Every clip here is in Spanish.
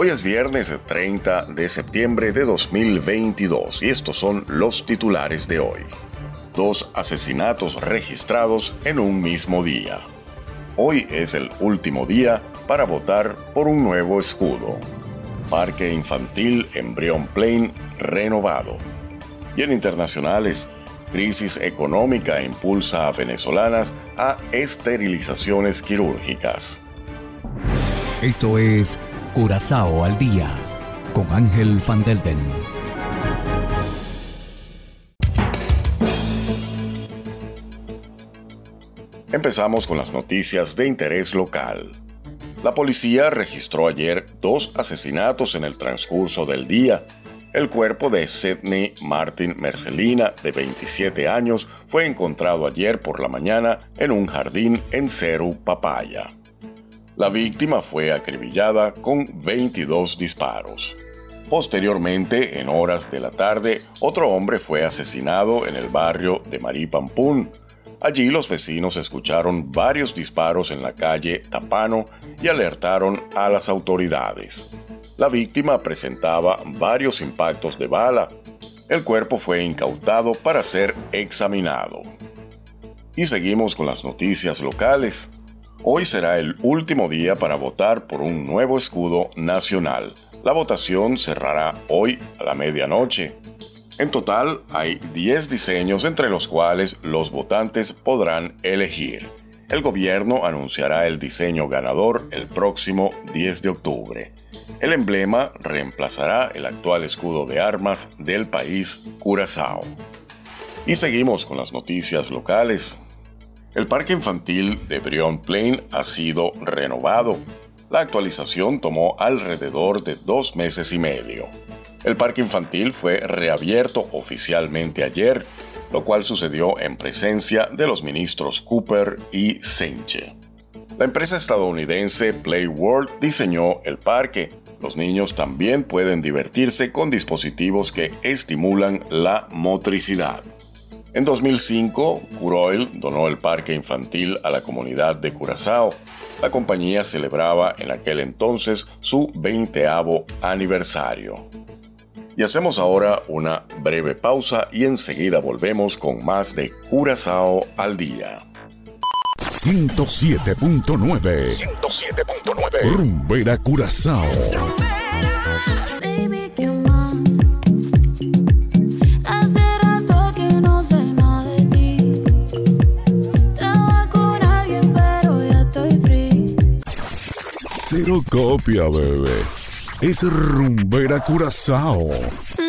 Hoy es viernes 30 de septiembre de 2022 y estos son los titulares de hoy. Dos asesinatos registrados en un mismo día. Hoy es el último día para votar por un nuevo escudo. Parque Infantil Embrión Plain renovado. Y en internacionales, crisis económica impulsa a venezolanas a esterilizaciones quirúrgicas. Esto es Curazao al día con Ángel Van Delden. Empezamos con las noticias de interés local. La policía registró ayer dos asesinatos en el transcurso del día. El cuerpo de Sidney Martin Mercelina, de 27 años, fue encontrado ayer por la mañana en un jardín en Ceru, Papaya. La víctima fue acribillada con 22 disparos. Posteriormente, en horas de la tarde, otro hombre fue asesinado en el barrio de Maripampún. Allí los vecinos escucharon varios disparos en la calle Tapano y alertaron a las autoridades. La víctima presentaba varios impactos de bala. El cuerpo fue incautado para ser examinado. Y seguimos con las noticias locales. Hoy será el último día para votar por un nuevo escudo nacional. La votación cerrará hoy a la medianoche. En total hay 10 diseños entre los cuales los votantes podrán elegir. El gobierno anunciará el diseño ganador el próximo 10 de octubre. El emblema reemplazará el actual escudo de armas del país Curazao. Y seguimos con las noticias locales. El parque infantil de Brion Plain ha sido renovado. La actualización tomó alrededor de dos meses y medio. El parque infantil fue reabierto oficialmente ayer, lo cual sucedió en presencia de los ministros Cooper y Senche. La empresa estadounidense Play World diseñó el parque. Los niños también pueden divertirse con dispositivos que estimulan la motricidad. En 2005, Curoil donó el parque infantil a la comunidad de Curazao. La compañía celebraba en aquel entonces su 20 aniversario. Y hacemos ahora una breve pausa y enseguida volvemos con más de Curazao al día. 107.9 107.9 Rumbera Curazao. Cero copia, bebé. Es rumbera curazao.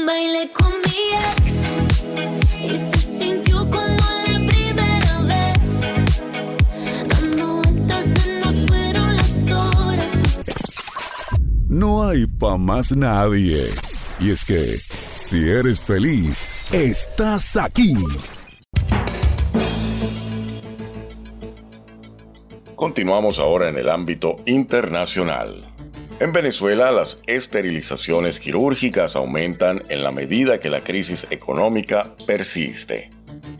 Baile con mi ex y se sintió como la primera vez. Dando vueltas se nos fueron las horas. No hay pa' más nadie. Y es que, si eres feliz, estás aquí. Continuamos ahora en el ámbito internacional. En Venezuela, las esterilizaciones quirúrgicas aumentan en la medida que la crisis económica persiste.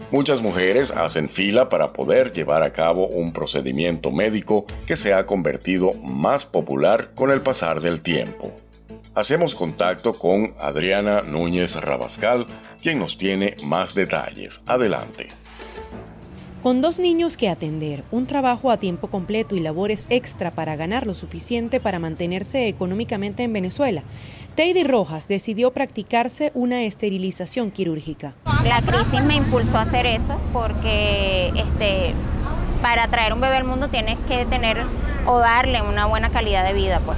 Muchas mujeres hacen fila para poder llevar a cabo un procedimiento médico que se ha convertido más popular con el pasar del tiempo. Hacemos contacto con Adriana Núñez Rabascal, quien nos tiene más detalles. Adelante. Con dos niños que atender, un trabajo a tiempo completo y labores extra para ganar lo suficiente para mantenerse económicamente en Venezuela, Teidy Rojas decidió practicarse una esterilización quirúrgica. La crisis me impulsó a hacer eso porque este, para traer un bebé al mundo tienes que tener o darle una buena calidad de vida, pues.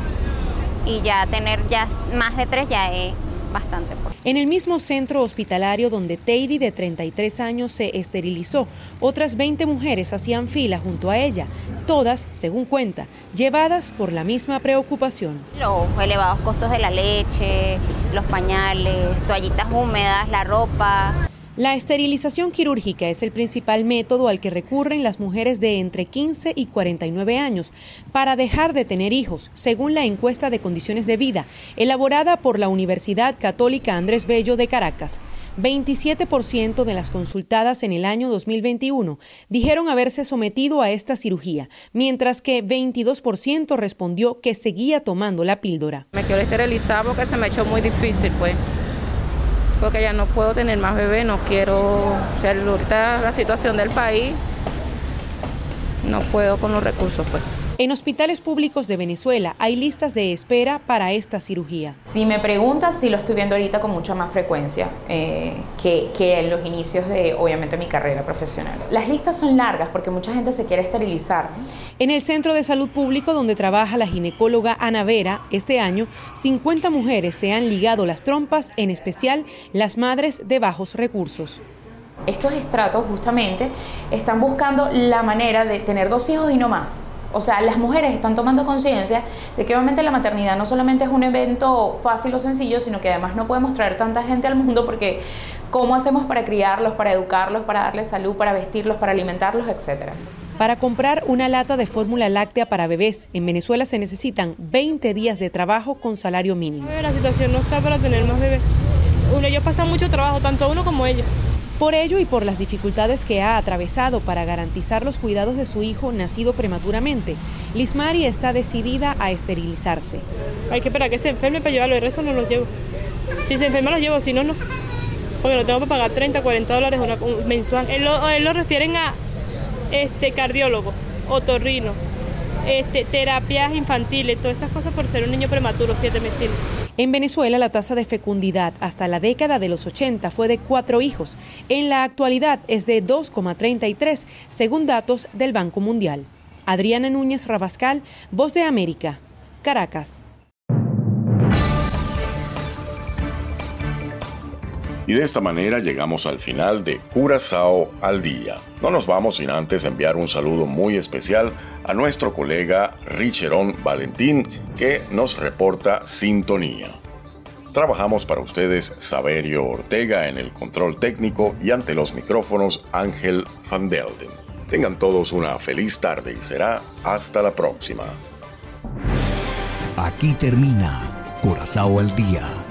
Y ya tener ya más de tres ya es bastante. En el mismo centro hospitalario donde Teidy, de 33 años, se esterilizó, otras 20 mujeres hacían fila junto a ella, todas, según cuenta, llevadas por la misma preocupación. Los elevados costos de la leche, los pañales, toallitas húmedas, la ropa. La esterilización quirúrgica es el principal método al que recurren las mujeres de entre 15 y 49 años para dejar de tener hijos, según la encuesta de condiciones de vida elaborada por la Universidad Católica Andrés Bello de Caracas. 27% de las consultadas en el año 2021 dijeron haberse sometido a esta cirugía, mientras que 22% respondió que seguía tomando la píldora. Me quiero esterilizar porque se me hecho muy difícil, pues porque ya no puedo tener más bebé, no quiero, ser ahorita la situación del país, no puedo con los recursos pues. En hospitales públicos de Venezuela hay listas de espera para esta cirugía. Si me preguntas, si lo estoy viendo ahorita con mucha más frecuencia eh, que, que, en los inicios de, obviamente, mi carrera profesional. Las listas son largas porque mucha gente se quiere esterilizar. En el Centro de Salud Público donde trabaja la ginecóloga Ana Vera, este año, 50 mujeres se han ligado las trompas, en especial las madres de bajos recursos estos estratos justamente están buscando la manera de tener dos hijos y no más. O sea, las mujeres están tomando conciencia de que obviamente la maternidad no solamente es un evento fácil o sencillo, sino que además no podemos traer tanta gente al mundo porque ¿cómo hacemos para criarlos, para educarlos, para darles salud, para vestirlos, para alimentarlos, etcétera? Para comprar una lata de fórmula láctea para bebés en Venezuela se necesitan 20 días de trabajo con salario mínimo. La situación no está para tener más bebés. Uno, ellos pasan mucho trabajo, tanto uno como ellos. Por ello y por las dificultades que ha atravesado para garantizar los cuidados de su hijo nacido prematuramente, Lismari está decidida a esterilizarse. Hay que esperar que se enferme para llevarlo, el resto no lo llevo. Si se enferma lo llevo, si no, no. Porque lo tengo que pagar 30, 40 dólares una, mensual. Él lo, él lo refieren a este cardiólogo, otorrino, este, terapias infantiles, todas esas cosas por ser un niño prematuro, siete meses. En Venezuela la tasa de fecundidad hasta la década de los 80 fue de cuatro hijos. En la actualidad es de 2,33 según datos del Banco Mundial. Adriana Núñez Rabascal, Voz de América, Caracas. Y de esta manera llegamos al final de Curazao al día. No nos vamos sin antes enviar un saludo muy especial a nuestro colega Richeron Valentín que nos reporta sintonía. Trabajamos para ustedes Saberio Ortega en el control técnico y ante los micrófonos Ángel Van Delden. Tengan todos una feliz tarde y será hasta la próxima. Aquí termina Curazao al día